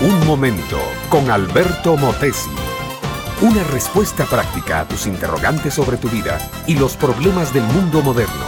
Un momento con Alberto Motesi. Una respuesta práctica a tus interrogantes sobre tu vida y los problemas del mundo moderno.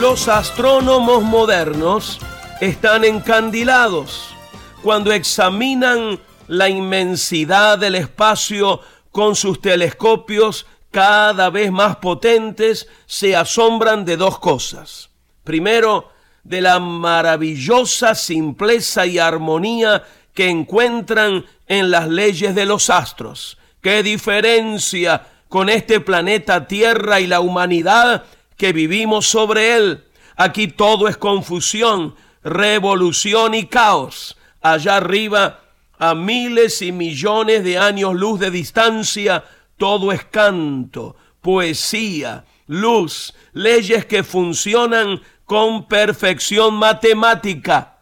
Los astrónomos modernos están encandilados cuando examinan la inmensidad del espacio con sus telescopios cada vez más potentes, se asombran de dos cosas. Primero, de la maravillosa simpleza y armonía que encuentran en las leyes de los astros. ¿Qué diferencia con este planeta Tierra y la humanidad que vivimos sobre él? Aquí todo es confusión, revolución y caos. Allá arriba, a miles y millones de años luz de distancia, todo es canto, poesía, luz, leyes que funcionan con perfección matemática.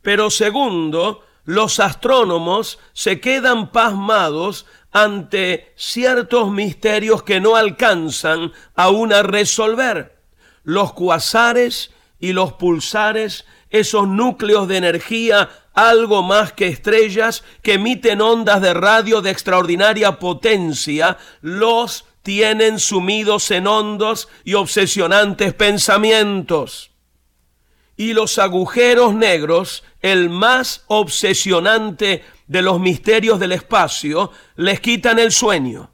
Pero segundo, los astrónomos se quedan pasmados ante ciertos misterios que no alcanzan aún a resolver. Los cuasares y los pulsares, esos núcleos de energía algo más que estrellas que emiten ondas de radio de extraordinaria potencia, los tienen sumidos en hondos y obsesionantes pensamientos y los agujeros negros, el más obsesionante de los misterios del espacio, les quitan el sueño.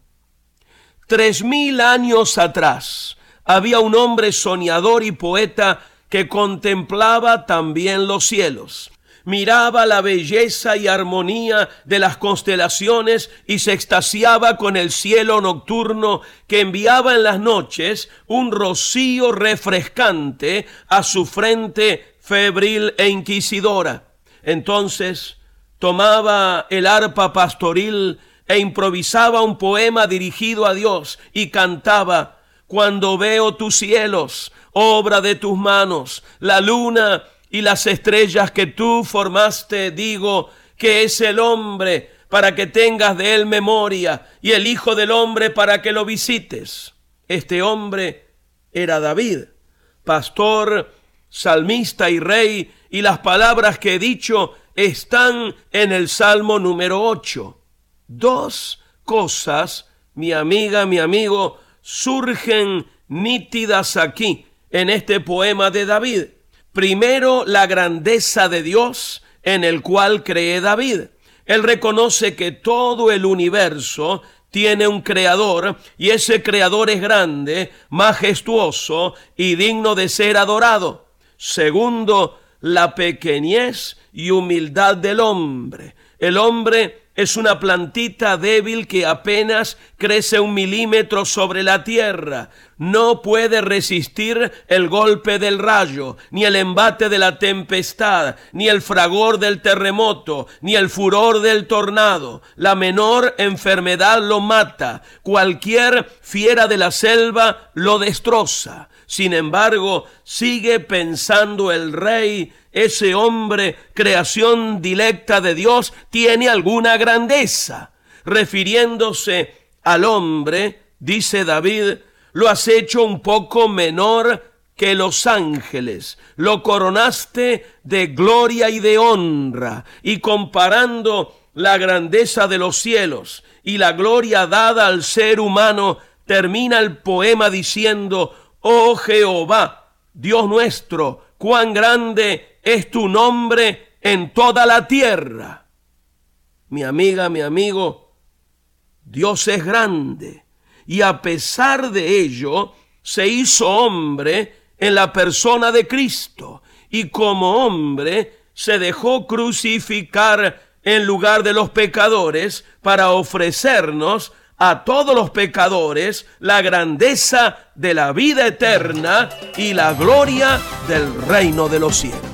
Tres mil años atrás había un hombre soñador y poeta que contemplaba también los cielos miraba la belleza y armonía de las constelaciones y se extasiaba con el cielo nocturno que enviaba en las noches un rocío refrescante a su frente febril e inquisidora. Entonces tomaba el arpa pastoril e improvisaba un poema dirigido a Dios y cantaba, Cuando veo tus cielos, obra de tus manos, la luna y las estrellas que tú formaste, digo, que es el hombre para que tengas de él memoria y el Hijo del Hombre para que lo visites. Este hombre era David, pastor, salmista y rey, y las palabras que he dicho están en el Salmo número 8. Dos cosas, mi amiga, mi amigo, surgen nítidas aquí, en este poema de David. Primero, la grandeza de Dios en el cual cree David. Él reconoce que todo el universo tiene un creador y ese creador es grande, majestuoso y digno de ser adorado. Segundo, la pequeñez y humildad del hombre. El hombre es una plantita débil que apenas crece un milímetro sobre la tierra. No puede resistir el golpe del rayo, ni el embate de la tempestad, ni el fragor del terremoto, ni el furor del tornado. La menor enfermedad lo mata. Cualquier fiera de la selva lo destroza. Sin embargo, sigue pensando el rey ese hombre, creación dilecta de Dios, tiene alguna grandeza. Refiriéndose al hombre, dice David, lo has hecho un poco menor que los ángeles, lo coronaste de gloria y de honra, y comparando la grandeza de los cielos y la gloria dada al ser humano, termina el poema diciendo, oh Jehová, Dios nuestro, cuán grande es tu nombre en toda la tierra. Mi amiga, mi amigo, Dios es grande y a pesar de ello se hizo hombre en la persona de Cristo y como hombre se dejó crucificar en lugar de los pecadores para ofrecernos a todos los pecadores la grandeza de la vida eterna y la gloria del reino de los cielos.